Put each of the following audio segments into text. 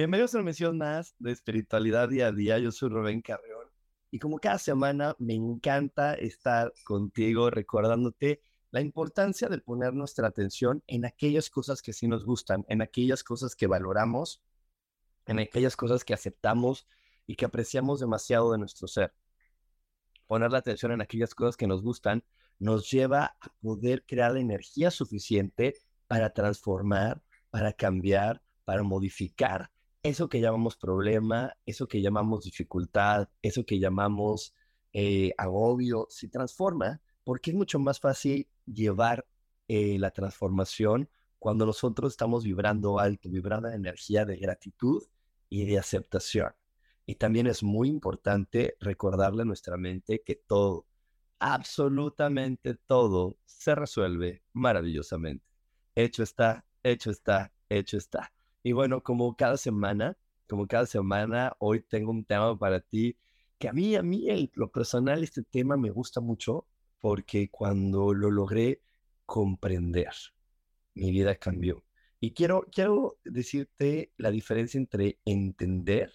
Bienvenidos a una misión más de espiritualidad día a día. Yo soy Rubén Carreón y como cada semana me encanta estar contigo recordándote la importancia de poner nuestra atención en aquellas cosas que sí nos gustan, en aquellas cosas que valoramos, en aquellas cosas que aceptamos y que apreciamos demasiado de nuestro ser. Poner la atención en aquellas cosas que nos gustan nos lleva a poder crear la energía suficiente para transformar, para cambiar, para modificar eso que llamamos problema, eso que llamamos dificultad, eso que llamamos eh, agobio, se transforma porque es mucho más fácil llevar eh, la transformación cuando nosotros estamos vibrando alto, vibrando la energía de gratitud y de aceptación. Y también es muy importante recordarle a nuestra mente que todo, absolutamente todo, se resuelve maravillosamente. Hecho está, hecho está, hecho está. Y bueno, como cada semana, como cada semana, hoy tengo un tema para ti que a mí, a mí, en lo personal, este tema me gusta mucho porque cuando lo logré comprender, mi vida cambió. Y quiero, quiero decirte la diferencia entre entender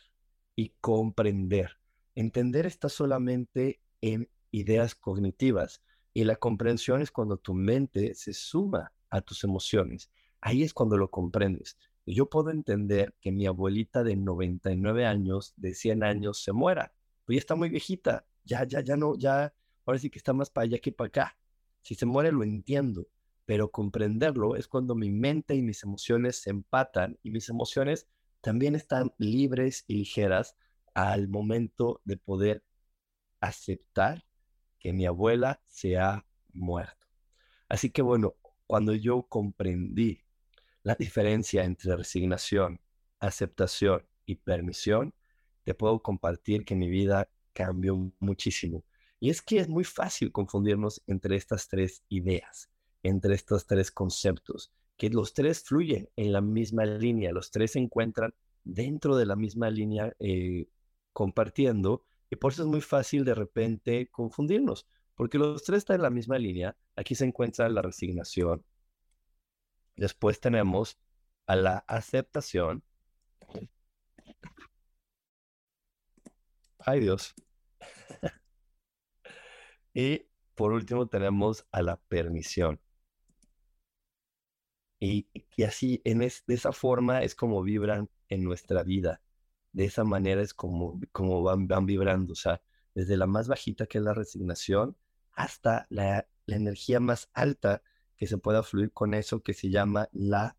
y comprender. Entender está solamente en ideas cognitivas y la comprensión es cuando tu mente se suma a tus emociones. Ahí es cuando lo comprendes yo puedo entender que mi abuelita de 99 años, de 100 años, se muera. Pues ya está muy viejita, ya, ya, ya no, ya, ahora sí que está más para allá que para acá. Si se muere lo entiendo, pero comprenderlo es cuando mi mente y mis emociones se empatan y mis emociones también están libres y ligeras al momento de poder aceptar que mi abuela se ha muerto. Así que bueno, cuando yo comprendí la diferencia entre resignación, aceptación y permisión, te puedo compartir que mi vida cambió muchísimo. Y es que es muy fácil confundirnos entre estas tres ideas, entre estos tres conceptos, que los tres fluyen en la misma línea, los tres se encuentran dentro de la misma línea eh, compartiendo, y por eso es muy fácil de repente confundirnos, porque los tres están en la misma línea. Aquí se encuentra la resignación, Después tenemos a la aceptación. Ay Dios. y por último tenemos a la permisión. Y, así, en de esa forma es como vibran en nuestra vida. De esa manera es como, como van, van vibrando. O sea, desde la más bajita que es la resignación hasta la, la energía más alta que se pueda fluir con eso que se llama la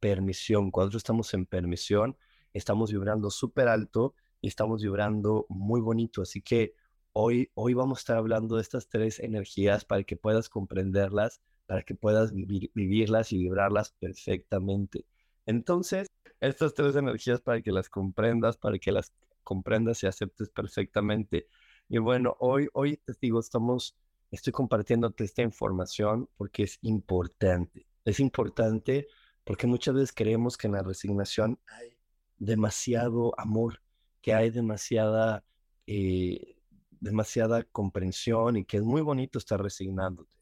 permisión. Cuando estamos en permisión, estamos vibrando súper alto y estamos vibrando muy bonito. Así que hoy, hoy vamos a estar hablando de estas tres energías para que puedas comprenderlas, para que puedas vivirlas y vibrarlas perfectamente. Entonces, estas tres energías para que las comprendas, para que las comprendas y aceptes perfectamente. Y bueno, hoy, hoy te digo, estamos estoy compartiéndote esta información porque es importante. Es importante porque muchas veces creemos que en la resignación hay demasiado amor, que hay demasiada, eh, demasiada comprensión y que es muy bonito estar resignándote.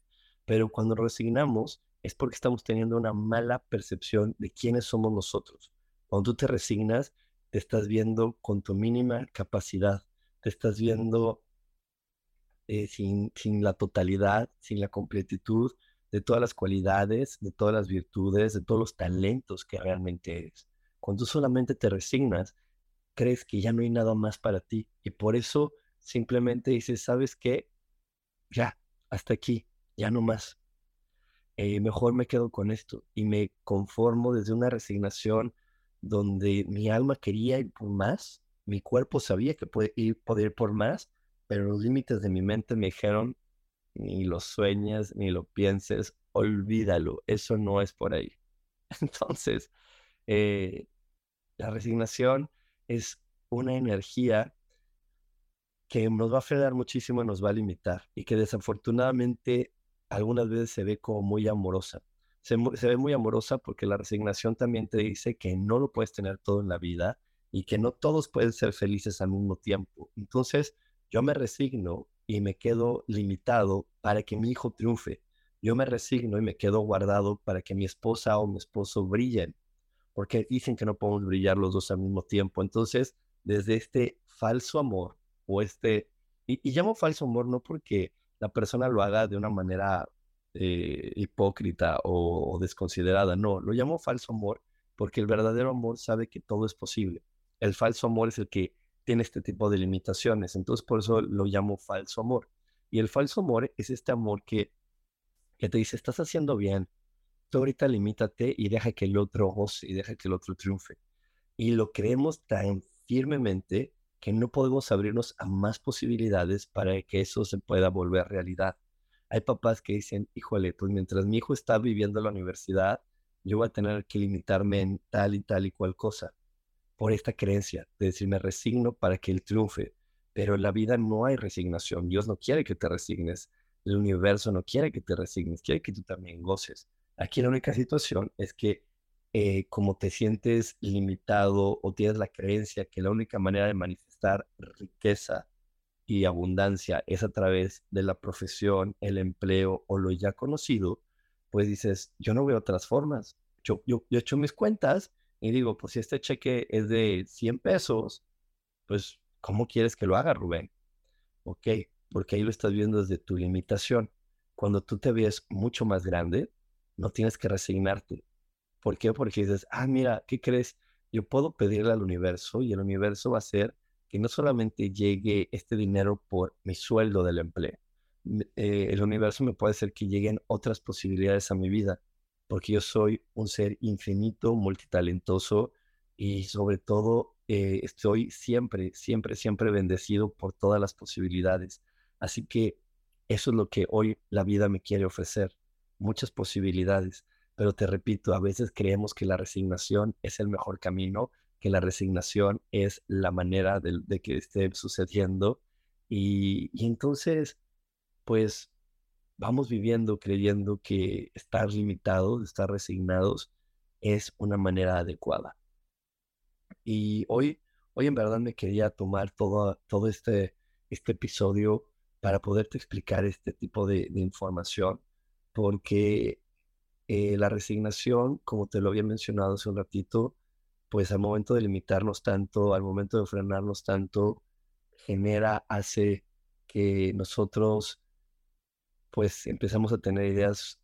Pero cuando resignamos es porque estamos teniendo una mala percepción de quiénes somos nosotros. Cuando tú te resignas, te estás viendo con tu mínima capacidad, te estás viendo eh, sin, la totalidad, sin la completitud de todas las cualidades, de todas las virtudes, de todos los talentos que realmente eres. Cuando tú solamente te resignas, crees que ya no hay nada más para ti y por eso simplemente dices, ¿sabes qué? ya, hasta aquí, ya no más. Eh, mejor me quedo con esto y me conformo desde una resignación donde mi alma quería ir por más, mi cuerpo sabía que puede ir, podía ir por más, pero los límites de mi mente me dijeron, ni lo sueñas, ni lo pienses, olvídalo, eso no es por ahí. Entonces, eh, la resignación es una energía que nos va a frenar muchísimo nos va a limitar y que desafortunadamente algunas veces se ve como muy amorosa. Se, se, ve muy amorosa porque la resignación también te dice que no lo puedes tener todo en la vida y que no todos pueden ser felices al mismo tiempo. Entonces, yo me resigno y me quedo limitado para que mi hijo triunfe. Yo me resigno y me quedo guardado para que mi esposa o mi esposo brillen, porque dicen que no podemos brillar los dos al mismo tiempo. Entonces, desde este falso amor o este, y, llamo falso amor no porque la persona lo haga de una manera eh, hipócrita o, o desconsiderada, no, lo llamo falso amor porque el verdadero amor sabe que todo es posible. El falso amor es el que tiene este tipo de limitaciones. Entonces, por eso lo llamo falso amor. Y el falso amor es este amor que, que te dice, estás haciendo bien, tú ahorita limítate y deja que el otro goce y deja que el otro triunfe. Y lo creemos tan firmemente que no podemos abrirnos a más posibilidades para que eso se pueda volver realidad. Hay papás que dicen, híjole, pues mientras mi hijo está viviendo la universidad, yo voy a tener que limitarme en tal y tal y cual cosa por esta creencia de decir me resigno para que él triunfe. Pero en la vida no hay resignación. Dios no quiere que te resignes. El universo no quiere que te resignes. Quiere que tú también goces. Aquí la única situación es que eh, como te sientes limitado o tienes la creencia que la única manera de manifestar riqueza y abundancia es a través de la profesión, el empleo o lo ya conocido, pues dices, yo no veo otras formas. Yo, yo, yo he hecho mis cuentas y digo, pues si este cheque es de 100 pesos, pues ¿cómo quieres que lo haga, Rubén? Ok, porque ahí lo estás viendo desde tu limitación. Cuando tú te ves mucho más grande, no tienes que resignarte. ¿Por qué? Porque dices, ah, mira, ¿qué crees? Yo puedo pedirle al universo y el universo va a hacer que no solamente llegue este dinero por mi sueldo del empleo, eh, el universo me puede hacer que lleguen otras posibilidades a mi vida porque yo soy un ser infinito, multitalentoso y sobre todo eh, estoy siempre, siempre, siempre bendecido por todas las posibilidades. Así que eso es lo que hoy la vida me quiere ofrecer, muchas posibilidades. Pero te repito, a veces creemos que la resignación es el mejor camino, que la resignación es la manera de, que esté sucediendo. Y, y entonces, pues vamos viviendo creyendo que estar limitados, estar resignados, es una manera adecuada. Y hoy, hoy en verdad me quería tomar todo, todo este, este episodio para poderte explicar este tipo de, información, porque eh, la resignación, como te lo había mencionado hace un ratito, pues al momento de limitarnos tanto, al momento de frenarnos tanto, genera, hace que nosotros pues empezamos a tener ideas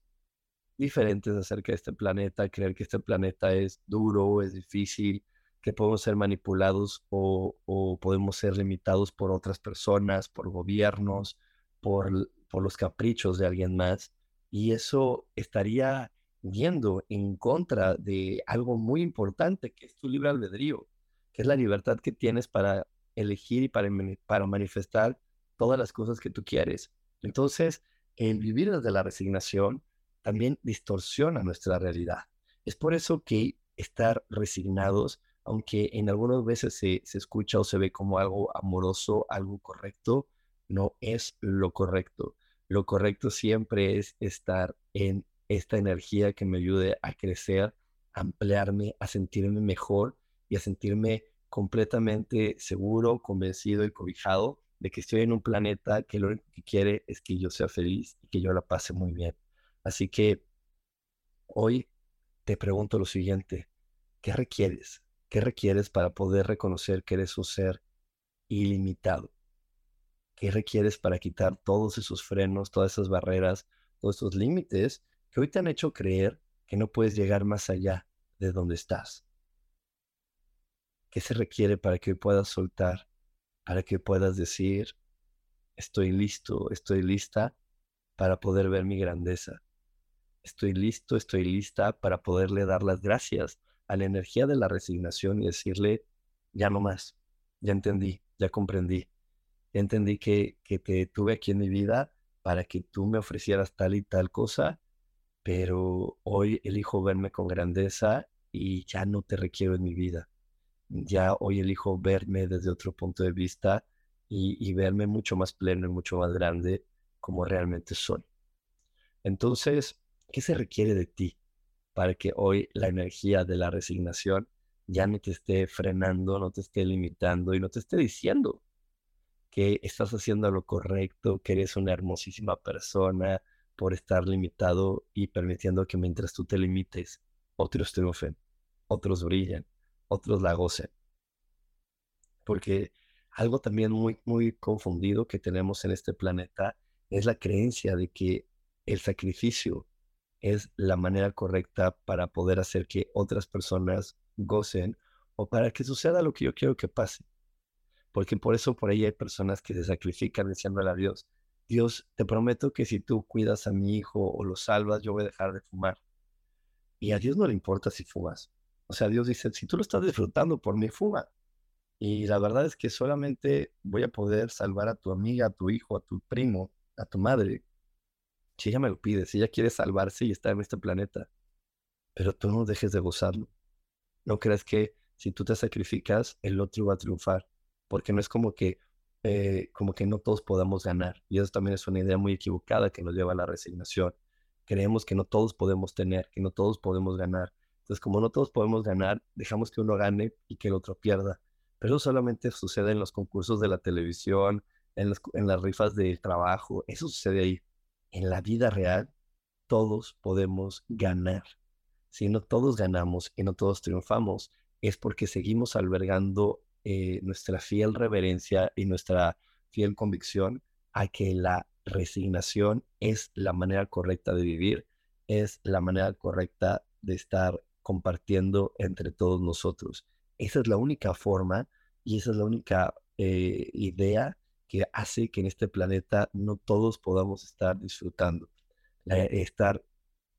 diferentes acerca de este planeta, creer que este planeta es duro, es difícil, que podemos ser manipulados o, podemos ser limitados por otras personas, por gobiernos, por, los caprichos de alguien más. Y eso estaría yendo en contra de algo muy importante, que es tu libre albedrío, que es la libertad que tienes para elegir y para, para manifestar todas las cosas que tú quieres. Entonces, el vivir desde la resignación también distorsiona nuestra realidad. Es por eso que estar resignados, aunque en algunas veces se, se escucha o se ve como algo amoroso, algo correcto, no es lo correcto. Lo correcto siempre es estar en esta energía que me ayude a crecer, ampliarme, a sentirme mejor y a sentirme completamente seguro, convencido y cobijado de que estoy en un planeta que lo único que quiere es que yo sea feliz y que yo la pase muy bien. Así que hoy te pregunto lo siguiente, ¿qué requieres? ¿Qué requieres para poder reconocer que eres un ser ilimitado? ¿Qué requieres para quitar todos esos frenos, todas esas barreras, todos esos límites que hoy te han hecho creer que no puedes llegar más allá de donde estás? ¿Qué se requiere para que hoy puedas soltar para que puedas decir, estoy listo, estoy lista para poder ver mi grandeza. Estoy listo, estoy lista para poderle dar las gracias a la energía de la resignación y decirle, ya no más, ya entendí, ya comprendí, ya entendí que, que te tuve aquí en mi vida para que tú me ofrecieras tal y tal cosa, pero hoy elijo verme con grandeza y ya no te requiero en mi vida. Ya hoy elijo verme desde otro punto de vista y, verme mucho más pleno y mucho más grande como realmente soy. Entonces, ¿qué se requiere de ti para que hoy la energía de la resignación ya no te esté frenando, no te esté limitando y no te esté diciendo que estás haciendo lo correcto, que eres una hermosísima persona por estar limitado y permitiendo que mientras tú te limites, otros triunfen, otros brillen, otros la gocen. Porque algo también muy, muy confundido que tenemos en este planeta es la creencia de que el sacrificio es la manera correcta para poder hacer que otras personas gocen o para que suceda lo que yo quiero que pase. Porque por eso por ahí hay personas que se sacrifican diciéndole a Dios, Dios, te prometo que si tú cuidas a mi hijo o lo salvas, yo voy a dejar de fumar. Y a Dios no le importa si fumas. O sea, Dios dice, si tú lo estás disfrutando por mí, fuma. Y la verdad es que solamente voy a poder salvar a tu amiga, a tu hijo, a tu primo, a tu madre, si ella me lo pide, si ella quiere salvarse y estar en este planeta. Pero tú no dejes de gozarlo. No creas que si tú te sacrificas, el otro va a triunfar. Porque no es como que, eh, como que no todos podamos ganar. Y eso también es una idea muy equivocada que nos lleva a la resignación. Creemos que no todos podemos tener, que no todos podemos ganar. Entonces, como no todos podemos ganar, dejamos que uno gane y que el otro pierda pero solamente sucede en los concursos de la televisión, en, en las rifas del trabajo, eso sucede ahí. En la vida real, todos podemos ganar. Si no todos ganamos y no todos triunfamos, es porque seguimos albergando eh, nuestra fiel reverencia y nuestra fiel convicción a que la resignación es la manera correcta de vivir, es la manera correcta de estar compartiendo entre todos nosotros. Esa es la única forma y esa es la única eh, idea que hace que en este planeta no todos podamos estar disfrutando. estar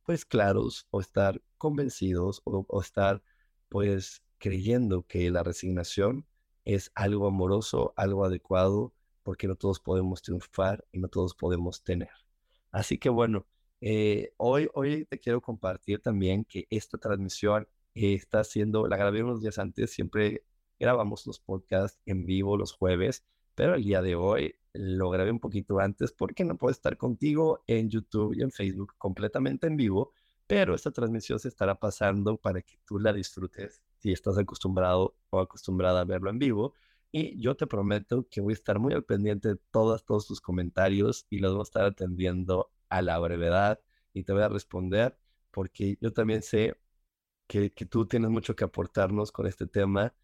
pues claros o estar convencidos o, o estar pues creyendo que la resignación es algo amoroso, algo adecuado, porque no todos podemos triunfar y no todos podemos tener. Así que bueno, eh, hoy, hoy te quiero compartir también que esta transmisión está siendo, la grabé unos días antes, siempre grabamos los podcasts en vivo los jueves, pero el día de hoy lo grabé un poquito antes porque no puedo estar contigo en YouTube y en Facebook completamente en vivo, pero esta transmisión se estará pasando para que tú la disfrutes si estás acostumbrado o acostumbrada a verlo en vivo. Y yo te prometo que voy a estar muy al pendiente de todos tus comentarios y los voy a estar atendiendo a la brevedad y te voy a responder porque yo también sé que, tú tienes mucho que aportarnos con este tema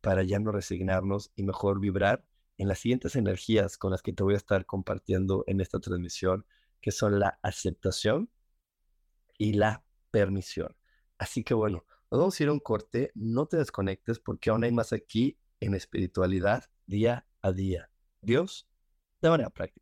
para ya no resignarnos y mejor vibrar en las siguientes energías con las que te voy a estar compartiendo en esta transmisión, que son la aceptación y la permisión. Así que bueno, nos vamos a ir a un corte, no te desconectes porque aún hay más aquí en espiritualidad día a día. Dios, de manera práctica.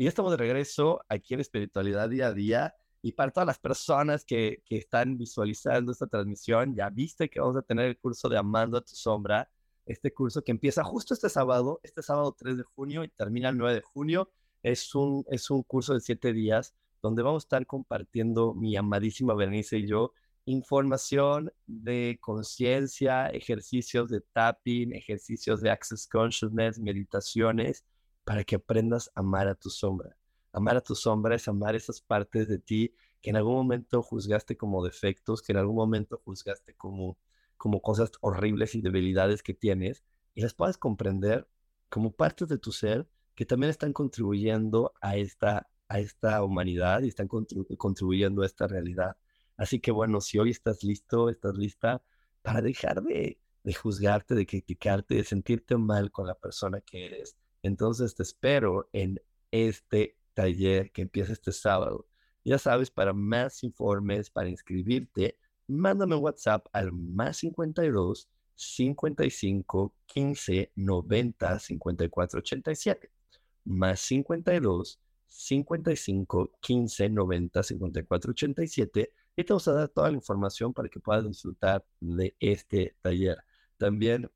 Y estamos de regreso aquí en Espiritualidad Día a Día. Y para todas las personas que, que están visualizando esta transmisión, ya viste que vamos a tener el curso de Amando a tu Sombra, este curso que empieza justo este sábado, este sábado 3 de junio y termina el 9 de junio. Es un, es un curso de siete días donde vamos a estar compartiendo mi amadísima Berenice y yo información de conciencia, ejercicios de tapping, ejercicios de access consciousness, meditaciones para que aprendas a amar a tu sombra. Amar a tu sombra es amar esas partes de ti que en algún momento juzgaste como defectos, que en algún momento juzgaste como, como cosas horribles y debilidades que tienes, y las puedes comprender como partes de tu ser que también están contribuyendo a esta, a esta humanidad y están contribuyendo a esta realidad. Así que bueno, si hoy estás listo, estás lista para dejar de, de juzgarte, de criticarte, de sentirte mal con la persona que eres, entonces te espero en este taller que empieza este sábado. Ya sabes, para más informes, para inscribirte, mándame WhatsApp al más 52 55 15 90 54 87. Más 52 55 15 90 54 87 y te vamos a dar toda la información para que puedas disfrutar de este taller. También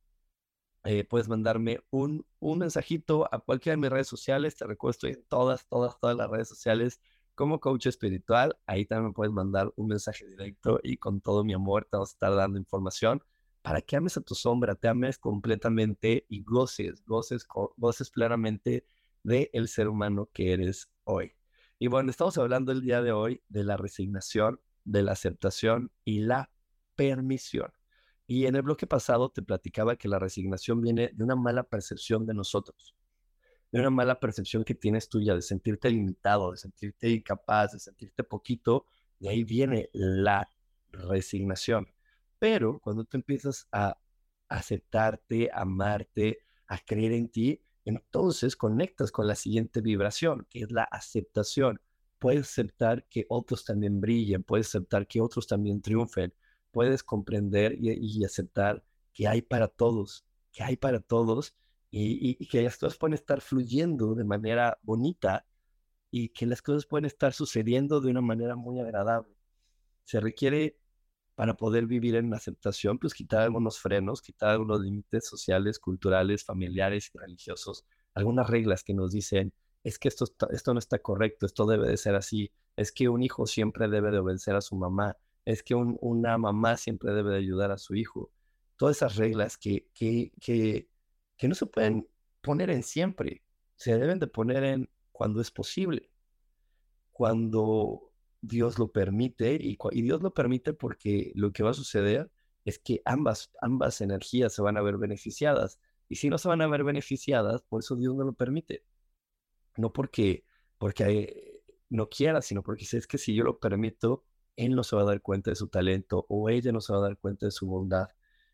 eh, puedes mandarme un, un mensajito a cualquiera de mis redes sociales. Te recuerdo, estoy en todas, todas, todas las redes sociales como coach espiritual. Ahí también puedes mandar un mensaje directo y con todo mi amor te vamos a estar dando información para que ames a tu sombra, te ames completamente y goces, goces, goces plenamente del el ser humano que eres hoy. Y bueno, estamos hablando el día de hoy de la resignación, de la aceptación y la permisión. Y en el bloque pasado te platicaba que la resignación viene de una mala percepción de nosotros, de una mala percepción que tienes tuya, de sentirte limitado, de sentirte incapaz, de sentirte poquito, de ahí viene la resignación. Pero cuando tú empiezas a aceptarte, amarte, a creer en ti, entonces conectas con la siguiente vibración, que es la aceptación. Puedes aceptar que otros también brillen, puedes aceptar que otros también triunfen, puedes comprender y, aceptar que hay para todos, que hay para todos y, que las cosas pueden estar fluyendo de manera bonita y que las cosas pueden estar sucediendo de una manera muy agradable. Se requiere para poder vivir en aceptación, pues quitar algunos frenos, quitar algunos límites sociales, culturales, familiares religiosos, algunas reglas que nos dicen, es que esto, esto no está correcto, esto debe de ser así, es que un hijo siempre debe de obedecer a su mamá, es que una mamá siempre debe de ayudar a su hijo. Todas esas reglas que, que, que, que no se pueden poner en siempre, se deben de poner en cuando es posible, cuando Dios lo permite, y, y, Dios lo permite porque lo que va a suceder es que ambas, ambas energías se van a ver beneficiadas. Y si no se van a ver beneficiadas, por eso Dios no lo permite. No porque, porque no quiera, sino porque es que si yo lo permito, él no se va a dar cuenta de su talento o ella no se va a dar cuenta de su bondad.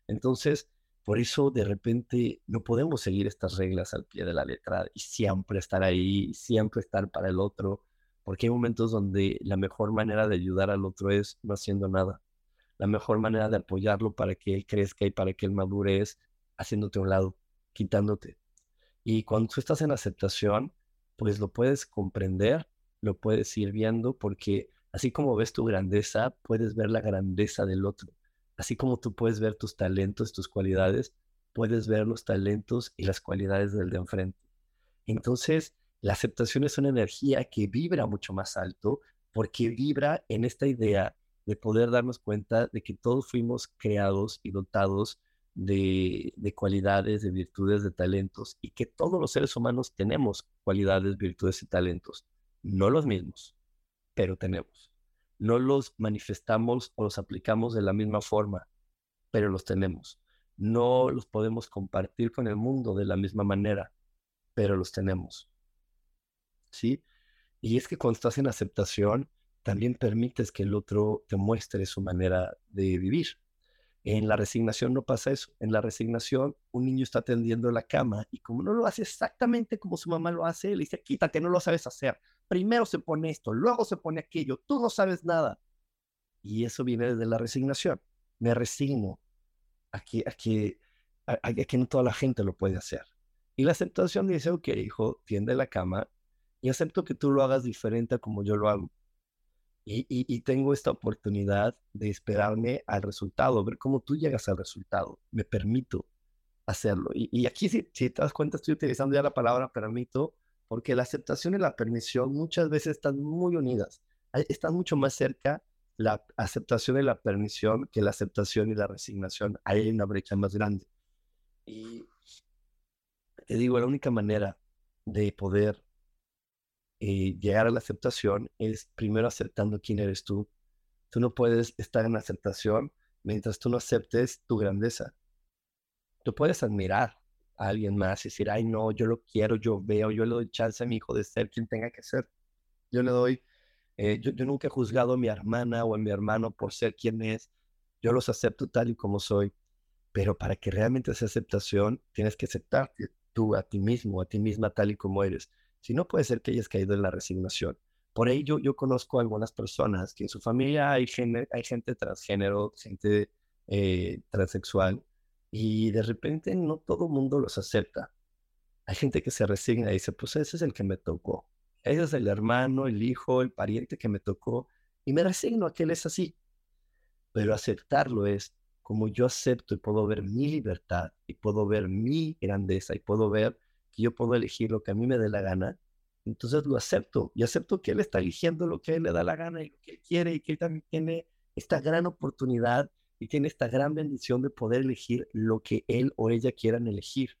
Entonces, por eso de repente no podemos seguir estas reglas al pie de la letra y siempre estar ahí, siempre estar para el otro, porque hay momentos donde la mejor manera de ayudar al otro es no haciendo nada. La mejor manera de apoyarlo para que él crezca y para que él madure es haciéndote a un lado, quitándote. Y cuando tú estás en aceptación, pues lo puedes comprender, lo puedes ir viendo, porque así como ves tu grandeza, puedes ver la grandeza del otro. Así como tú puedes ver tus talentos, tus cualidades, puedes ver los talentos y las cualidades del de enfrente. Entonces, la aceptación es una energía que vibra mucho más alto porque vibra en esta idea de poder darnos cuenta de que todos fuimos creados y dotados de, cualidades, de virtudes, de talentos, y que todos los seres humanos tenemos cualidades, virtudes y talentos. No los mismos, pero tenemos. No los manifestamos o los aplicamos de la misma forma, pero los tenemos. No los podemos compartir con el mundo de la misma manera, pero los tenemos. ¿Sí? Y es que cuando estás en aceptación, también permites que el otro te muestre su manera de vivir. En la resignación no pasa eso. En la resignación, un niño está tendiendo la cama y como no lo hace exactamente como su mamá lo hace, le dice, quítate, no lo sabes hacer. Primero se pone esto, luego se pone aquello, tú no sabes nada. Y eso viene desde la resignación. Me resigno a que, a que, a que no toda la gente lo puede hacer. Y la aceptación dice, ok, hijo, tiende la cama y acepto que tú lo hagas diferente a como yo lo hago. Y, tengo esta oportunidad de esperarme al resultado, ver cómo tú llegas al resultado. Me permito hacerlo. Y, aquí, si, si, te das cuenta, estoy utilizando ya la palabra permito, porque la aceptación y la permisión muchas veces están muy unidas. Están mucho más cerca la aceptación y la permisión que la aceptación y la resignación. Hay una brecha más grande. Y te digo, la única manera de poder eh, llegar a la aceptación es primero aceptando quién eres tú. Tú no puedes estar en aceptación mientras tú no aceptes tu grandeza. Tú puedes admirar a alguien más y decir, ay, no, yo lo quiero, yo veo, yo le doy chance a mi hijo de ser quien tenga que ser. Yo le doy, eh, yo, yo nunca he juzgado a mi hermana o a mi hermano por ser quien es. Yo los acepto tal y como soy. Pero para que realmente sea aceptación, tienes que aceptarte tú a ti mismo, a ti misma tal y como eres. Si no, puede ser que hayas caído en la resignación. Por ello, yo conozco algunas personas que en su familia hay, hay gente transgénero, gente eh, transexual, y de repente no todo el mundo los acepta. Hay gente que se resigna y dice, pues ese es el que me tocó. Ese es el hermano, el hijo, el pariente que me tocó, y me resigno a que él es así. Pero aceptarlo es como yo acepto y puedo ver mi libertad, y puedo ver mi grandeza, y puedo ver que yo puedo elegir lo que a mí me dé la gana, entonces lo acepto y acepto que él está eligiendo lo que él le da la gana y lo que él quiere y que él también tiene esta gran oportunidad y tiene esta gran bendición de poder elegir lo que él o ella quieran elegir.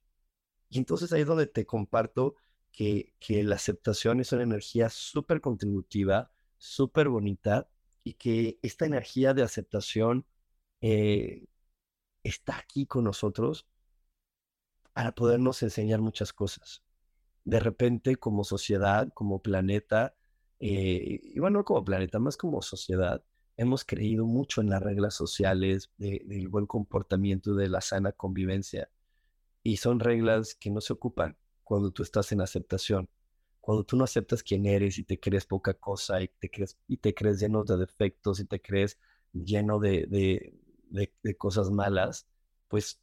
Y entonces ahí es donde te comparto que, que la aceptación es una energía súper contributiva, súper bonita y que esta energía de aceptación eh, está aquí con nosotros para podernos enseñar muchas cosas. De repente, como sociedad, como planeta, eh, y bueno, no como planeta, más como sociedad, hemos creído mucho en las reglas sociales, del buen comportamiento, de la sana convivencia. Y son reglas que no se ocupan cuando tú estás en aceptación. Cuando tú no aceptas quién eres y te crees poca cosa y te crees, y te crees lleno de defectos y te crees lleno de, de, de cosas malas, pues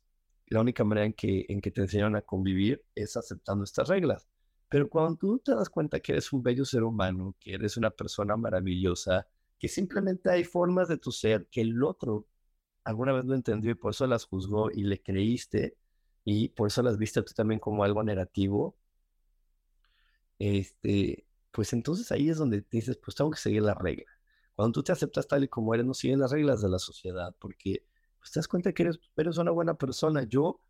la única manera en que, en que te enseñan a convivir es aceptando estas reglas. Pero cuando tú te das cuenta que eres un bello ser humano, que eres una persona maravillosa, que simplemente hay formas de tu ser que el otro alguna vez lo entendió y por eso las juzgó y le creíste y por eso las viste tú también como algo negativo, este, pues entonces ahí es donde dices, pues tengo que seguir la regla. Cuando tú te aceptas tal y como eres, no sigues las reglas de la sociedad, porque pues te cuenta que eres, eres una buena persona. Yo,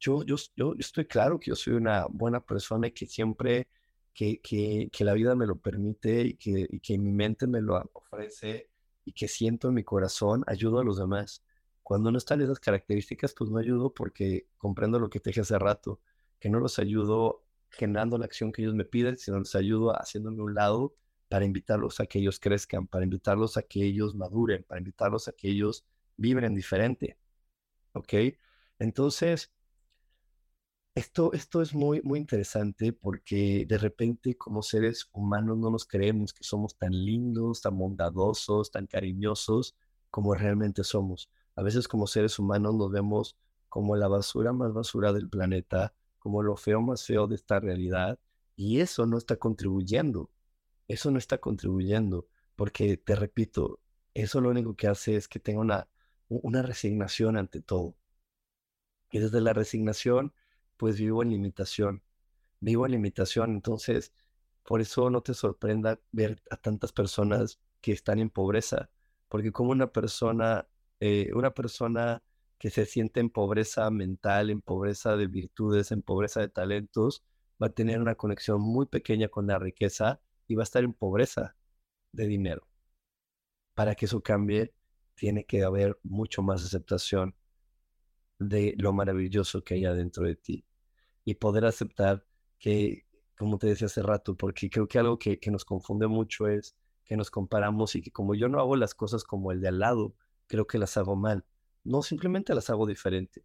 yo, yo, yo estoy claro que yo soy una buena persona y que siempre que, que, que la vida me lo permite y que, que mi mente me lo ofrece y que siento en mi corazón, ayudo a los demás. Cuando no están esas características, pues no ayudo porque comprendo lo que te dije hace rato, que no los ayudo generando la acción que ellos me piden, sino los ayudo haciéndome un lado para invitarlos a que ellos crezcan, para invitarlos a que ellos maduren, para invitarlos a que ellos vibren diferente. ¿Ok? Entonces, esto, esto es muy, muy interesante porque de repente como seres humanos no nos creemos que somos tan lindos, tan bondadosos, tan cariñosos como realmente somos. A veces como seres humanos nos vemos como la basura más basura del planeta, como lo feo más feo de esta realidad y eso no está contribuyendo, eso no está contribuyendo, porque te repito, eso lo único que hace es que tenga una, una resignación ante todo. Y desde la resignación, pues vivo en limitación, vivo en limitación, entonces por eso no te sorprenda ver a tantas personas que están en pobreza, porque como una persona, eh, una persona que se siente en pobreza mental, en pobreza de virtudes, en pobreza de talentos, va a tener una conexión muy pequeña con la riqueza y va a estar en pobreza de dinero. Para que eso cambie, tiene que haber mucho más aceptación de lo maravilloso que hay adentro de ti y poder aceptar que, como te decía hace rato, porque creo que algo que, que nos confunde mucho es que nos comparamos y que como yo no hago las cosas como el de al lado, creo que las hago mal. No, simplemente las hago diferente.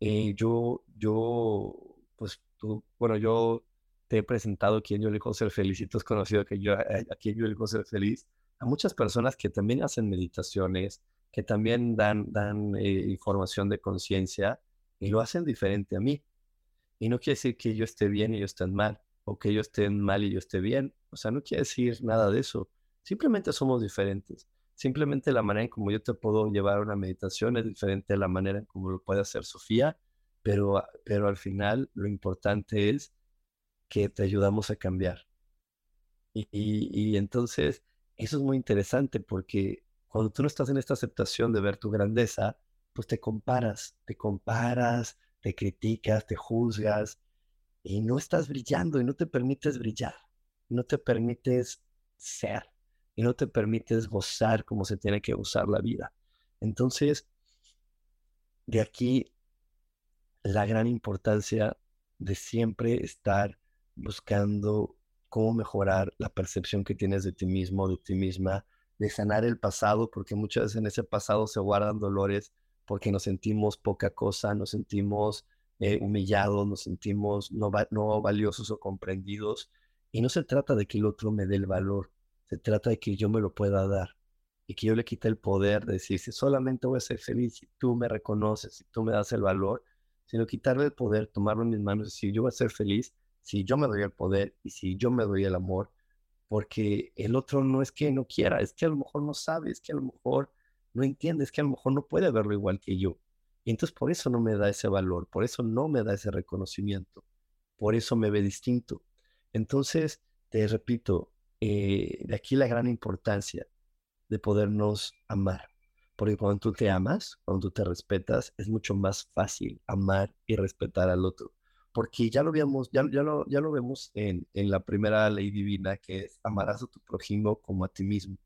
Eh, yo, yo, pues, tú, bueno, yo te he presentado quien yo elijo ser feliz y tú has conocido que yo, a, quien yo elijo ser feliz. A muchas personas que también hacen meditaciones, que también dan, dan eh, información de conciencia y lo hacen diferente a mí. Y no quiere decir que yo esté bien y ellos estén mal, o que ellos estén mal y yo esté bien. O sea, no quiere decir nada de eso. Simplemente somos diferentes. Simplemente la manera en como yo te puedo llevar una meditación es diferente a la manera en como lo puede hacer Sofía, pero, pero al final lo importante es que te ayudamos a cambiar. Y, y, entonces eso es muy interesante porque cuando tú no estás en esta aceptación de ver tu grandeza, pues te comparas, te comparas, te criticas, te juzgas y no estás brillando y no te permites brillar, no te permites ser y no te permites gozar como se tiene que gozar la vida. Entonces, de aquí la gran importancia de siempre estar buscando cómo mejorar la percepción que tienes de ti mismo, de ti misma, de sanar el pasado, porque muchas veces en ese pasado se guardan dolores porque nos sentimos poca cosa, nos sentimos eh, humillados, nos sentimos no, no valiosos o comprendidos. Y no se trata de que el otro me dé el valor, se trata de que yo me lo pueda dar y que yo le quite el poder de decir, si solamente voy a ser feliz si tú me reconoces, si tú me das el valor, sino quitarle el poder, tomarlo en mis manos y decir, yo voy a ser feliz si yo me doy el poder y si yo me doy el amor, porque el otro no es que no quiera, es que a lo mejor no sabe, es que a lo mejor no entiende, es que a lo mejor no puede verlo igual que yo. Y entonces por eso no me da ese valor, por eso no me da ese reconocimiento, por eso me ve distinto. Entonces, te repito, eh, de aquí la gran importancia de podernos amar. Porque cuando tú te amas, cuando tú te respetas, es mucho más fácil amar y respetar al otro. Porque ya lo, vemos, ya, lo, ya lo vemos en, en la primera ley divina, que es amarás a tu prójimo como a ti mismo.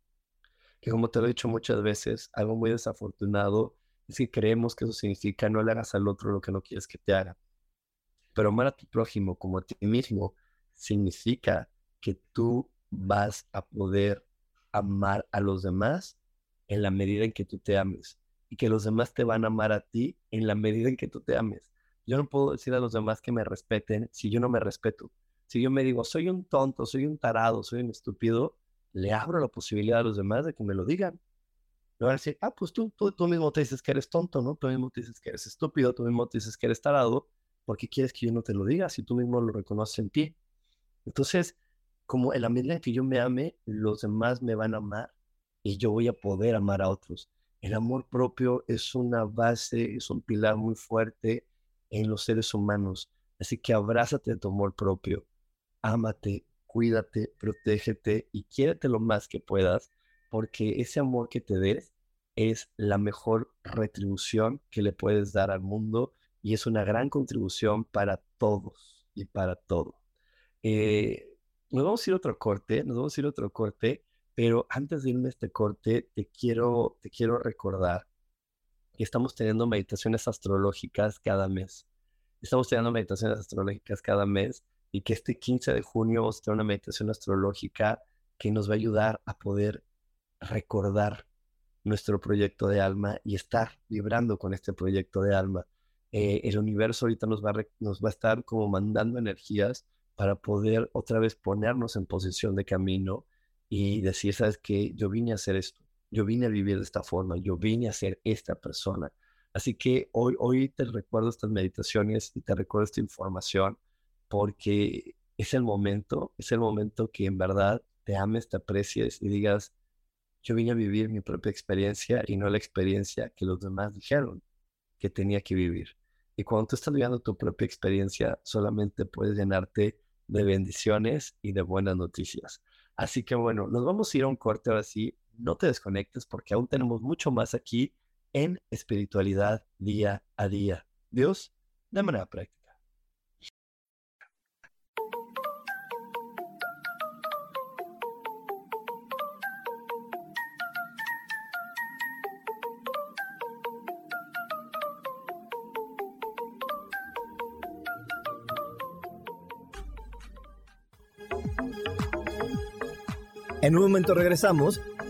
Que como te lo he dicho muchas veces, algo muy desafortunado es que creemos que eso significa no le hagas al otro lo que no quieres que te haga. Pero amar a tu prójimo como a ti mismo significa que tú vas a poder amar a los demás en la medida en que tú te ames y que los demás te van a amar a ti en la medida en que tú te ames. Yo no puedo decir a los demás que me respeten si yo no me respeto. Si yo me digo, soy un tonto, soy un tarado, soy un estúpido, le abro la posibilidad a los demás de que me lo digan. Me van a decir, ah, pues tú, tú, tú mismo te dices que eres tonto, ¿no? Tú mismo te dices que eres estúpido, tú mismo te dices que eres tarado, porque quieres que yo no te lo diga si tú mismo lo reconoces en ti. Entonces, como en la medida en que yo me ame, los demás me van a amar y yo voy a poder amar a otros. El amor propio es una base, es un pilar muy fuerte en los seres humanos. Así que abrázate de tu amor propio, ámate, cuídate, protégete y quiérete lo más que puedas, porque ese amor que te des es la mejor retribución que le puedes dar al mundo y es una gran contribución para todos y para todo. Eh, nos vamos a ir a otro corte, nos vamos a ir a otro corte, pero antes de irme a este corte, te quiero, te quiero recordar que estamos teniendo meditaciones astrológicas cada mes. Estamos teniendo meditaciones astrológicas cada mes y que este 15 de junio vamos a tener una meditación astrológica que nos va a ayudar a poder recordar nuestro proyecto de alma y estar vibrando con este proyecto de alma. Eh, el universo ahorita nos va, nos va a estar como mandando energías para poder otra vez ponernos en posición de camino y decir, sabes que yo vine a hacer esto, yo vine a vivir de esta forma, yo vine a ser esta persona. Así que hoy, hoy te recuerdo estas meditaciones y te recuerdo esta información porque es el momento, es el momento que en verdad te ames, te aprecies y digas, yo vine a vivir mi propia experiencia y no la experiencia que los demás dijeron que tenía que vivir. Y cuando tú estás viviendo tu propia experiencia, solamente puedes llenarte de bendiciones y de buenas noticias. Así que bueno, nos vamos a ir a un corte ahora sí. No te desconectes porque aún tenemos mucho más aquí en espiritualidad día a día. Dios, de manera práctica. En un momento regresamos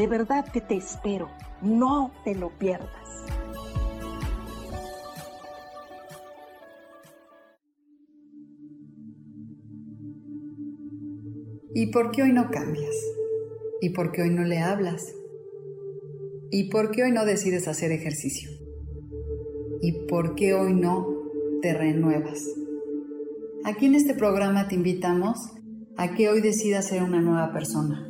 De verdad que te espero. No te lo pierdas. ¿Y por qué hoy no cambias? ¿Y por qué hoy no le hablas? ¿Y por qué hoy no decides hacer ejercicio? ¿Y por qué hoy no te renuevas? Aquí en este programa te invitamos a que hoy decidas ser una nueva persona.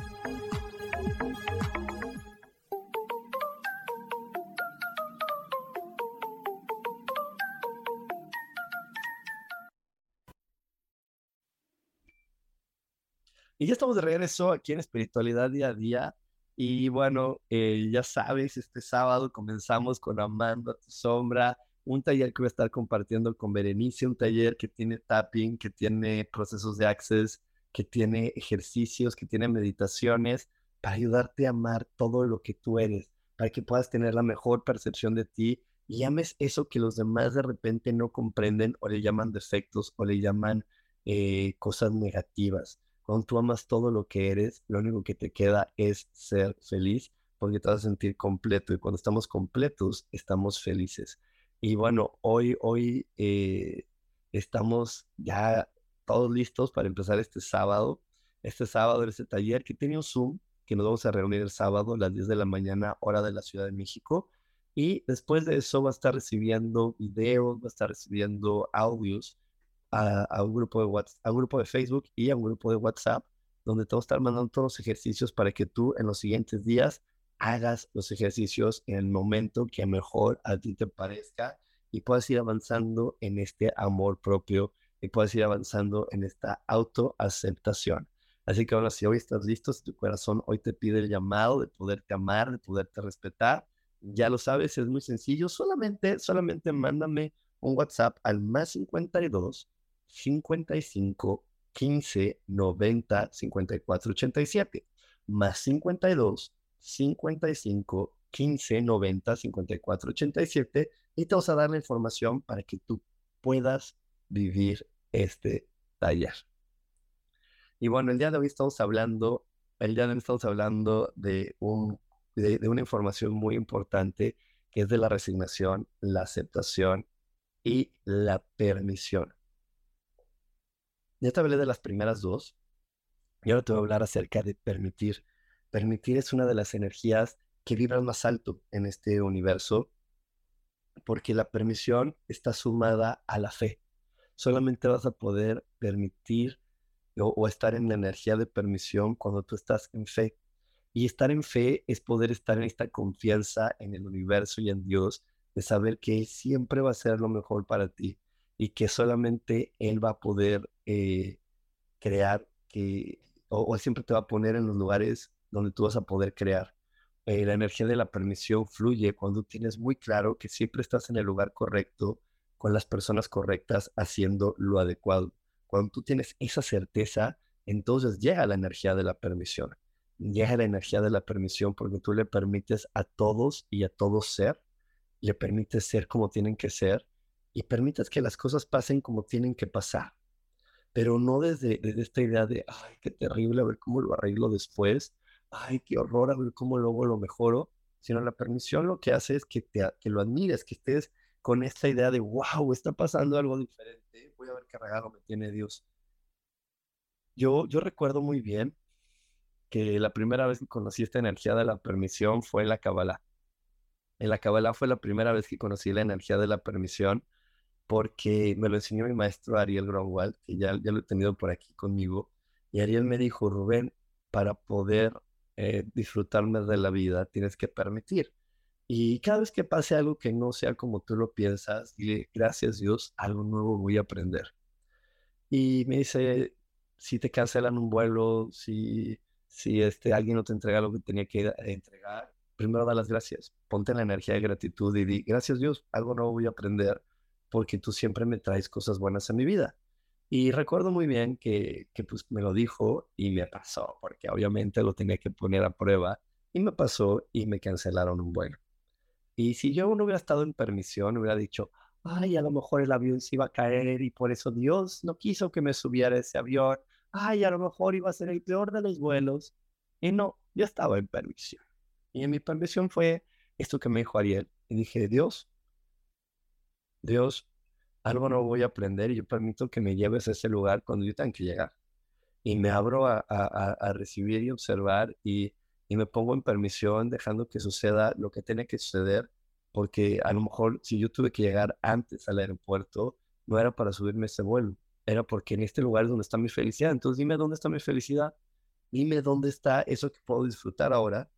Y ya estamos de regreso aquí en Espiritualidad Día a Día. Y bueno, eh, ya sabes, este sábado comenzamos con Amando a tu sombra, un taller que voy a estar compartiendo con Berenice, un taller que tiene tapping, que tiene procesos de access, que tiene ejercicios, que tiene meditaciones para ayudarte a amar todo lo que tú eres, para que puedas tener la mejor percepción de ti y ames eso que los demás de repente no comprenden o le llaman defectos o le llaman eh, cosas negativas. Cuando tú amas todo lo que eres, lo único que te queda es ser feliz porque te vas a sentir completo y cuando estamos completos, estamos felices. Y bueno, hoy, hoy eh, estamos ya todos listos para empezar este sábado. Este sábado, este taller que tiene un Zoom, que nos vamos a reunir el sábado a las 10 de la mañana, hora de la Ciudad de México. Y después de eso va a estar recibiendo videos, va a estar recibiendo audios a, un grupo de WhatsApp, a un grupo de Facebook y a un grupo de WhatsApp, donde te voy a mandando todos los ejercicios para que tú en los siguientes días hagas los ejercicios en el momento que mejor a ti te parezca y puedas ir avanzando en este amor propio y puedas ir avanzando en esta autoaceptación. Así que ahora si hoy estás listo, si tu corazón hoy te pide el llamado de poderte amar, de poderte respetar, ya lo sabes, es muy sencillo, solamente, solamente mándame un WhatsApp al más 52 55 15 90 54 87 más 52 55 15 90 54 87 y te vamos a dar la información para que tú puedas vivir este taller. Y bueno, el día de hoy estamos hablando, el día de hoy estamos hablando de, un, de, de una información muy importante que es de la resignación, la aceptación y la permisión. Ya te hablé de las primeras dos y ahora te voy a hablar acerca de permitir. Permitir es una de las energías que vibran más alto en este universo porque la permisión está sumada a la fe. Solamente vas a poder permitir o, estar en la energía de permisión cuando tú estás en fe. Y estar en fe es poder estar en esta confianza en el universo y en Dios, de saber que Él siempre va a ser lo mejor para ti y que solamente Él va a poder eh, crear que, o, Él siempre te va a poner en los lugares donde tú vas a poder crear. Eh, la energía de la permisión fluye cuando tienes muy claro que siempre estás en el lugar correcto, con las personas correctas, haciendo lo adecuado. Cuando tú tienes esa certeza, entonces llega la energía de la permisión. Llega la energía de la permisión porque tú le permites a todos y a todos ser, le permites ser como tienen que ser y permites que las cosas pasen como tienen que pasar. Pero no desde, desde esta idea de, ay, qué terrible, a ver cómo lo arreglo después, ay, qué horror, a ver cómo luego lo mejoro, sino la permisión lo que hace es que, te, que lo admires, que estés con esta idea de, wow, está pasando algo diferente, voy a ver qué regalo me tiene Dios. Yo, yo recuerdo muy bien que la primera vez que conocí esta energía de la permisión fue en la Kabbalah. En la Kabbalah fue la primera vez que conocí la energía de la permisión porque me lo enseñó mi maestro Ariel Gromwald, que ya, ya lo he tenido por aquí conmigo. Y Ariel me dijo, Rubén, para poder eh, disfrutarme de la vida tienes que permitir. Y cada vez que pase algo que no sea como tú lo piensas, dile, gracias Dios, algo nuevo voy a aprender. Y me dice, si te cancelan un vuelo, si, si este, alguien no te entrega lo que tenía que entregar, primero da las gracias. Ponte la energía de gratitud y di, gracias Dios, algo nuevo voy a aprender porque tú siempre me traes cosas buenas en mi vida. Y recuerdo muy bien que, que pues me lo dijo y me pasó, porque obviamente lo tenía que poner a prueba y me pasó y me cancelaron un vuelo. Y si yo no hubiera estado en permisión, hubiera dicho, ay, a lo mejor el avión se iba a caer y por eso Dios no quiso que me subiera ese avión. Ay, a lo mejor iba a ser el peor de los vuelos. Y no, yo estaba en permisión. Y en mi permisión fue esto que me dijo Ariel. Y dije, Dios, Dios, algo no voy a aprender y yo permito que me lleves a ese lugar cuando yo tenga que llegar. Y me abro a, a, a recibir y observar y y me pongo en permisión dejando que suceda lo que tiene que suceder, porque a lo mejor si yo tuve que llegar antes al aeropuerto, no era para subirme ese vuelo, era porque en este lugar es donde está mi felicidad. Entonces dime dónde está mi felicidad, dime dónde está eso que puedo disfrutar ahora.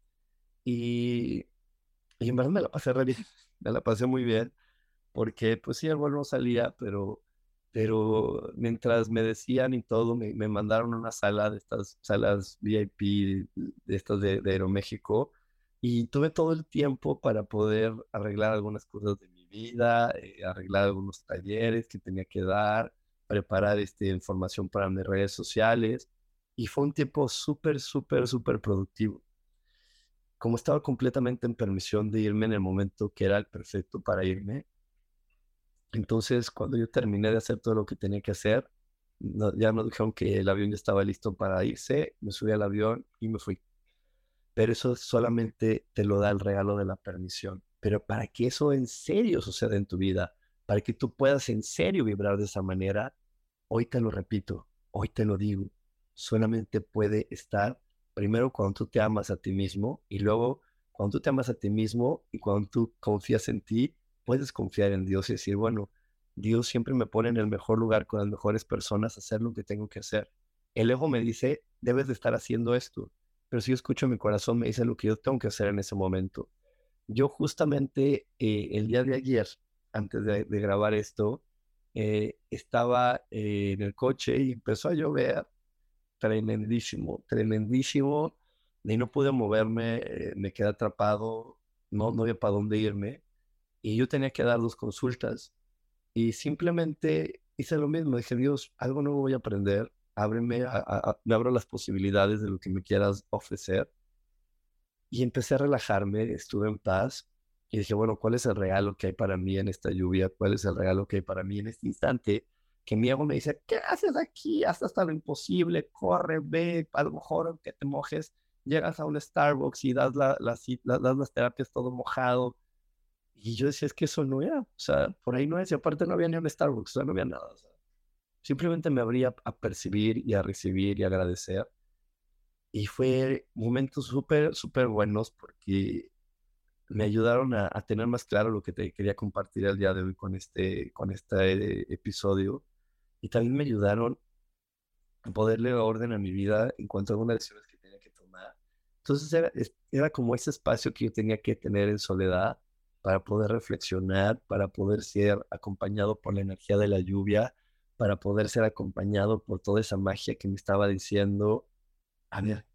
Y, y en verdad me la pasé re bien, me la pasé muy bien, porque pues sí, el vuelo no salía, pero pero mientras me decían y todo, me, mandaron a una sala de estas salas VIP, de estas de, Aeroméxico, y tuve todo el tiempo para poder arreglar algunas cosas de mi vida, eh, arreglar algunos talleres que tenía que dar, preparar este, información para mis redes sociales, y fue un tiempo súper, súper, súper productivo. Como estaba completamente en permisión de irme en el momento que era el perfecto para irme, entonces, cuando yo terminé de hacer todo lo que tenía que hacer, ya me dijeron que el avión ya estaba listo para irse, me subí al avión y me fui. Pero eso solamente te lo da el regalo de la permisión. Pero para que eso en serio suceda en tu vida, para que tú puedas en serio vibrar de esa manera, hoy te lo repito, hoy te lo digo, solamente puede estar primero cuando tú te amas a ti mismo y luego cuando tú te amas a ti mismo y cuando tú confías en ti puedes confiar en Dios y decir, bueno, Dios siempre me pone en el mejor lugar con las mejores personas hacer lo que tengo que hacer. El ego me dice, debes de estar haciendo esto, pero si yo escucho mi corazón, me dice lo que yo tengo que hacer en ese momento. Yo justamente eh, el día de ayer, antes de, grabar esto, eh, estaba eh, en el coche y empezó a llover tremendísimo, tremendísimo, y no pude moverme, me quedé atrapado, no, no había para dónde irme y yo tenía que dar dos consultas y simplemente hice lo mismo. Dije, Dios, algo nuevo voy a aprender. Ábreme, me abro las posibilidades de lo que me quieras ofrecer. Y empecé a relajarme, estuve en paz y dije, bueno, ¿cuál es el regalo que hay para mí en esta lluvia? ¿Cuál es el regalo que hay para mí en este instante? Que mi ego me dice, ¿qué haces aquí? Hasta hasta lo imposible, corre, ve, a lo mejor aunque te mojes, llegas a un Starbucks y das, la, das las terapias todo mojado, y yo decía, es que eso no era, o sea, por ahí no es, y aparte no había ni un Starbucks, o sea, no había nada. simplemente me abría a percibir y a recibir y agradecer. Y fue momentos súper, súper buenos porque me ayudaron a, tener más claro lo que te quería compartir el día de hoy con este, con este episodio. Y también me ayudaron a poderle orden a mi vida en cuanto a algunas decisiones que tenía que tomar. Entonces era, era como ese espacio que yo tenía que tener en soledad para poder reflexionar, para poder ser acompañado por la energía de la lluvia, para poder ser acompañado por toda esa magia que me estaba diciendo, a ver,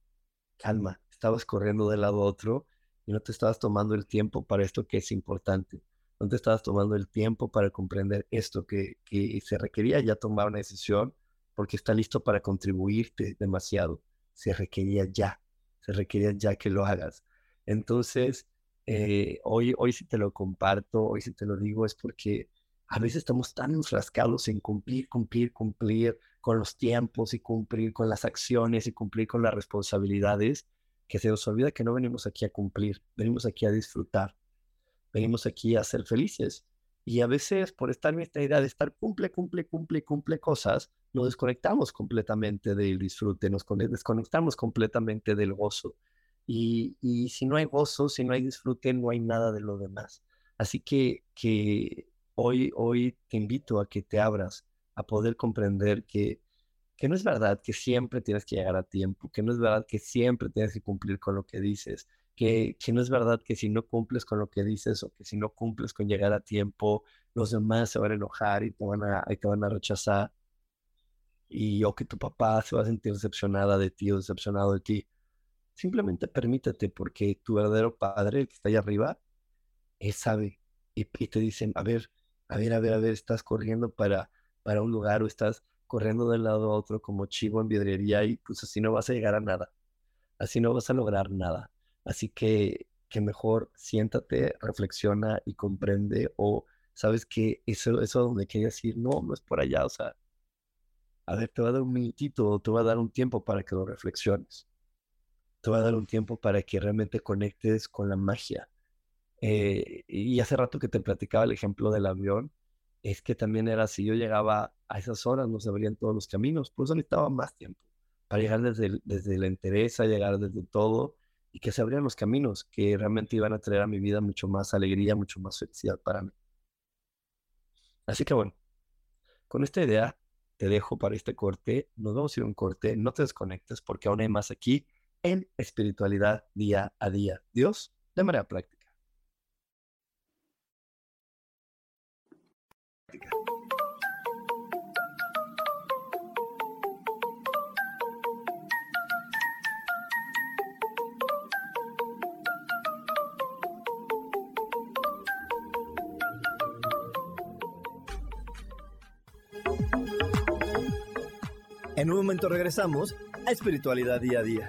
calma, estabas corriendo de lado a otro y no te estabas tomando el tiempo para esto que es importante. No te estabas tomando el tiempo para comprender esto que, que se requería ya tomar una decisión porque está listo para contribuirte demasiado. Se requería ya, se requería ya que lo hagas. Entonces, eh, hoy, hoy si te lo comparto, hoy si te lo digo, es porque a veces estamos tan enfrascados en cumplir, cumplir, cumplir con los tiempos y cumplir con las acciones y cumplir con las responsabilidades, que se nos olvida que no venimos aquí a cumplir, venimos aquí a disfrutar, venimos aquí a ser felices. Y a veces por estar en esta idea de estar cumple, cumple, cumple, cumple cosas, nos desconectamos completamente del disfrute, nos desconectamos completamente del gozo. Y, si no hay gozo, si no hay disfrute, no hay nada de lo demás. Así que, hoy, hoy te invito a que te abras a poder comprender que, que no es verdad que siempre tienes que llegar a tiempo, que no es verdad que siempre tienes que cumplir con lo que dices, que, que no es verdad que si no cumples con lo que dices o que si no cumples con llegar a tiempo, los demás se van a enojar y te van a, y te van a rechazar y o que tu papá se va a sentir decepcionada de ti o decepcionado de ti. Simplemente permítete porque tu verdadero padre, que está ahí arriba, él sabe y, te dicen, a ver, a ver, a ver, a ver, estás corriendo para, para un lugar o estás corriendo de un lado a otro como chivo en vidriería y pues así no vas a llegar a nada. Así no vas a lograr nada. Así que, que mejor siéntate, reflexiona y comprende o sabes que eso, eso donde quieres ir, no, no es por allá, o sea, a ver, te va a dar un minutito, te va a dar un tiempo para que lo reflexiones. Te va a dar un tiempo para que realmente conectes con la magia. Eh, y hace rato que te platicaba el ejemplo del avión, es que también era así, yo llegaba a esas horas, no se abrían todos los caminos, por eso necesitaba más tiempo, para llegar desde, desde la entereza, llegar desde todo, y que se abrían los caminos que realmente iban a traer a mi vida mucho más alegría, mucho más felicidad para mí. Así que bueno, con esta idea te dejo para este corte. Nos vamos a ir a un corte. No te desconectes porque aún hay más aquí en espiritualidad día a día. Dios de manera práctica. En un momento regresamos a Espiritualidad Día a Día.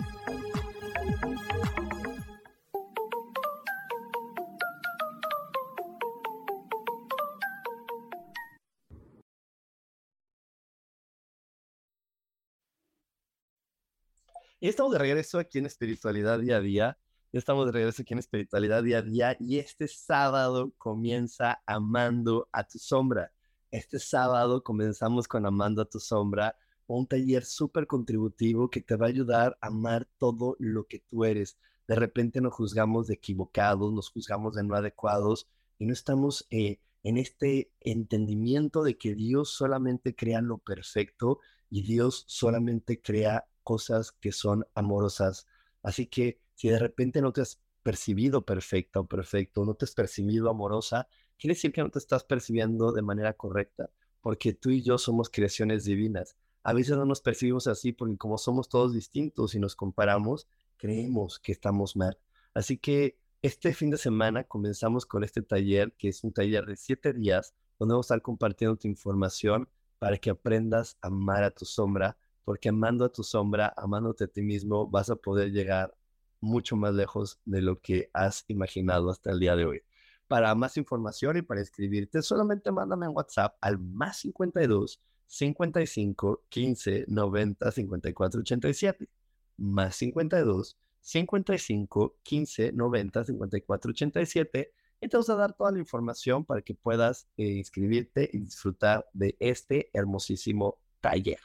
Y estamos de regreso aquí en Espiritualidad Día a Día. Ya estamos de regreso aquí en Espiritualidad Día a Día y este sábado comienza Amando a tu sombra. Este sábado comenzamos con Amando a tu sombra, un taller súper contributivo que te va a ayudar a amar todo lo que tú eres. De repente nos juzgamos de equivocados, nos juzgamos de no adecuados y no estamos eh, en este entendimiento de que Dios solamente crea lo perfecto y Dios solamente crea cosas que son amorosas. Así que si de repente no te has percibido perfecta o perfecto, no te has percibido amorosa, quiere decir que no te estás percibiendo de manera correcta, porque tú y yo somos creaciones divinas. A veces no nos percibimos así porque como somos todos distintos y nos comparamos, creemos que estamos mal. Así que este fin de semana comenzamos con este taller, que es un taller de siete días, donde vamos a estar compartiendo tu información para que aprendas a amar a tu sombra, porque amando a tu sombra, amándote a ti mismo, vas a poder llegar mucho más lejos de lo que has imaginado hasta el día de hoy. Para más información y para escribirte, solamente mándame en WhatsApp al más 52 55 15 90 54 87. Más 52 55 15 90 54 87 y te vamos a dar toda la información para que puedas eh, inscribirte y disfrutar de este hermosísimo taller.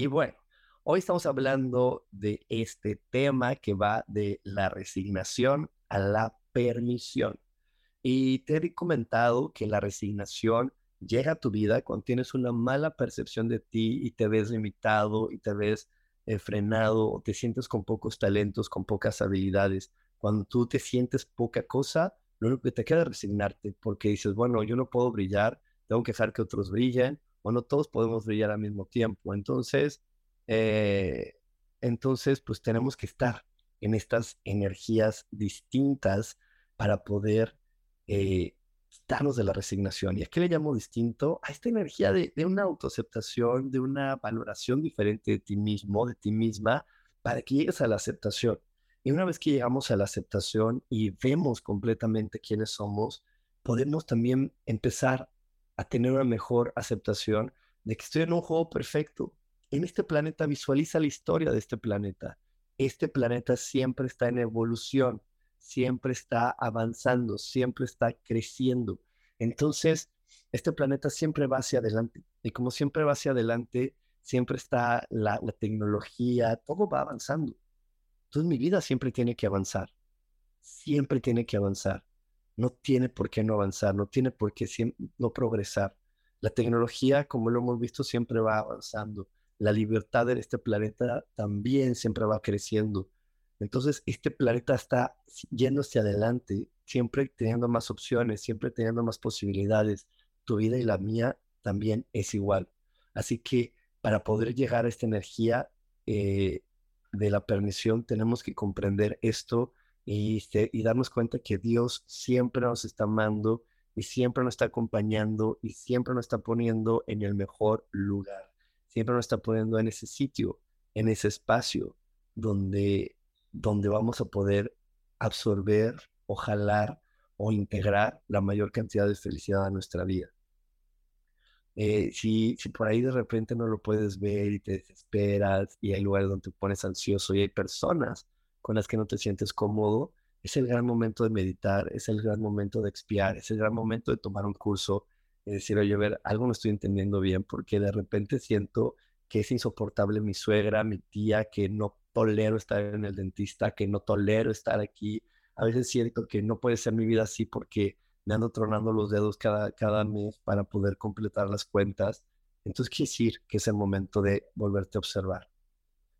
Y bueno, hoy estamos hablando de este tema que va de la resignación a la permisión. Y te he comentado que la resignación llega a tu vida cuando tienes una mala percepción de ti y te ves limitado y te ves eh, frenado o te sientes con pocos talentos, con pocas habilidades. Cuando tú te sientes poca cosa, lo único que te queda es resignarte porque dices, bueno, yo no puedo brillar, tengo que dejar que otros brillen o no todos podemos brillar al mismo tiempo. Entonces, eh, entonces, pues tenemos que estar en estas energías distintas para poder eh, quitarnos de la resignación. ¿Y a qué le llamo distinto? A esta energía de, de una autoaceptación, de una valoración diferente de ti mismo, de ti misma, para que llegues a la aceptación. Y una vez que llegamos a la aceptación y vemos completamente quiénes somos, podemos también empezar a tener una mejor aceptación de que estoy en un juego perfecto. En este planeta visualiza la historia de este planeta. Este planeta siempre está en evolución siempre está avanzando, siempre está creciendo. Entonces, este planeta siempre va hacia adelante. Y como siempre va hacia adelante, siempre está la, tecnología, todo va avanzando. Entonces mi vida siempre tiene que avanzar. Siempre tiene que avanzar. No tiene por qué no avanzar, no tiene por qué no progresar. La tecnología, como lo hemos visto, siempre va avanzando. La libertad en este planeta también siempre va creciendo. Entonces, este planeta está yéndose adelante, siempre teniendo más opciones, siempre teniendo más posibilidades. Tu vida y la mía también es igual. Así que para poder llegar a esta energía eh, de la permisión, tenemos que comprender esto y, este, darnos cuenta que Dios siempre nos está amando y siempre nos está acompañando y siempre nos está poniendo en el mejor lugar. Siempre nos está poniendo en ese sitio, en ese espacio donde donde vamos a poder absorber o jalar o integrar la mayor cantidad de felicidad a nuestra vida. Eh, si, si por ahí de repente no lo puedes ver y te desesperas y hay lugares donde te pones ansioso y hay personas con las que no te sientes cómodo, es el gran momento de meditar, es el gran momento de expiar, es el gran momento de tomar un curso y decir, oye, a ver, algo no estoy entendiendo bien porque de repente siento que es insoportable mi suegra, mi tía, que no tolero estar en el dentista, que no tolero estar aquí. A veces siento que no puede ser mi vida así porque me ando tronando los dedos cada, cada mes para poder completar las cuentas. Entonces quiere decir que es el momento de volverte a observar.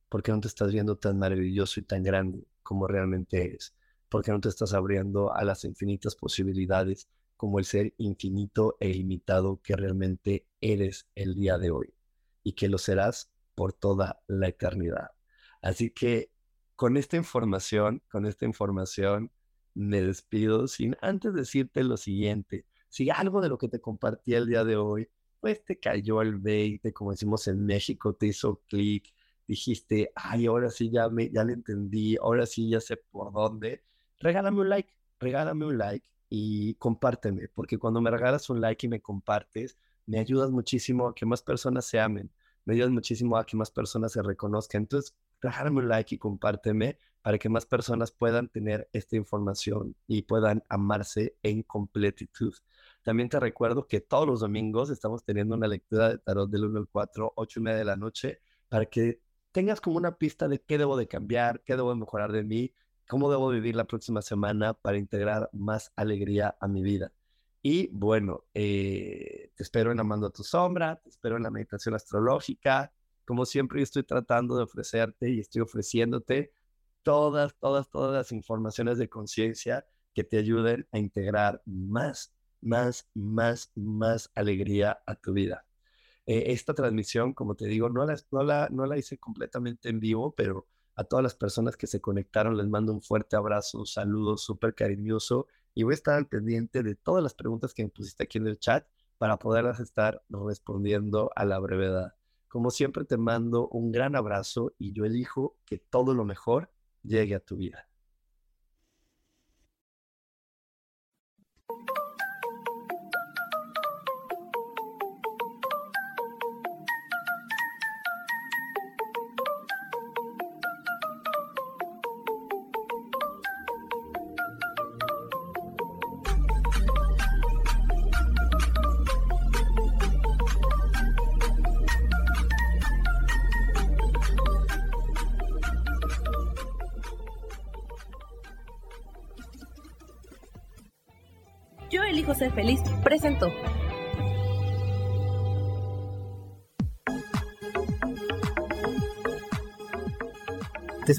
Porque no te estás viendo tan maravilloso y tan grande como realmente eres. Porque no te estás abriendo a las infinitas posibilidades como el ser infinito e ilimitado que realmente eres el día de hoy y que lo serás por toda la eternidad. Así que con esta información, con esta información, me despido sin antes decirte lo siguiente. Si algo de lo que te compartí el día de hoy, pues te cayó el 20, como decimos en México, te hizo clic, dijiste, ay, ahora sí ya, me, ya le entendí, ahora sí ya sé por dónde, regálame un like, regálame un like y compárteme, porque cuando me regalas un like y me compartes, me ayudas muchísimo a que más personas se amen, me ayudas muchísimo a que más personas se reconozcan. Entonces, déjame un like y compárteme para que más personas puedan tener esta información y puedan amarse en completitud. También te recuerdo que todos los domingos estamos teniendo una lectura de tarot del 1 al 4, 8 y media de la noche, para que tengas como una pista de qué debo de cambiar, qué debo de mejorar de mí, cómo debo vivir la próxima semana para integrar más alegría a mi vida. Y bueno, eh, te espero en Amando a tu Sombra, te espero en la meditación astrológica. Como siempre, yo estoy tratando de ofrecerte y estoy ofreciéndote todas, todas, todas las informaciones de conciencia que te ayuden a integrar más, más, más, más alegría a tu vida. Eh, esta transmisión, como te digo, no la, no, la, no la hice completamente en vivo, pero a todas las personas que se conectaron les mando un fuerte abrazo, un saludo súper cariñoso y voy a estar al pendiente de todas las preguntas que me pusiste aquí en el chat para poderlas estar respondiendo a la brevedad. Como siempre te mando un gran abrazo y yo elijo que todo lo mejor llegue a tu vida.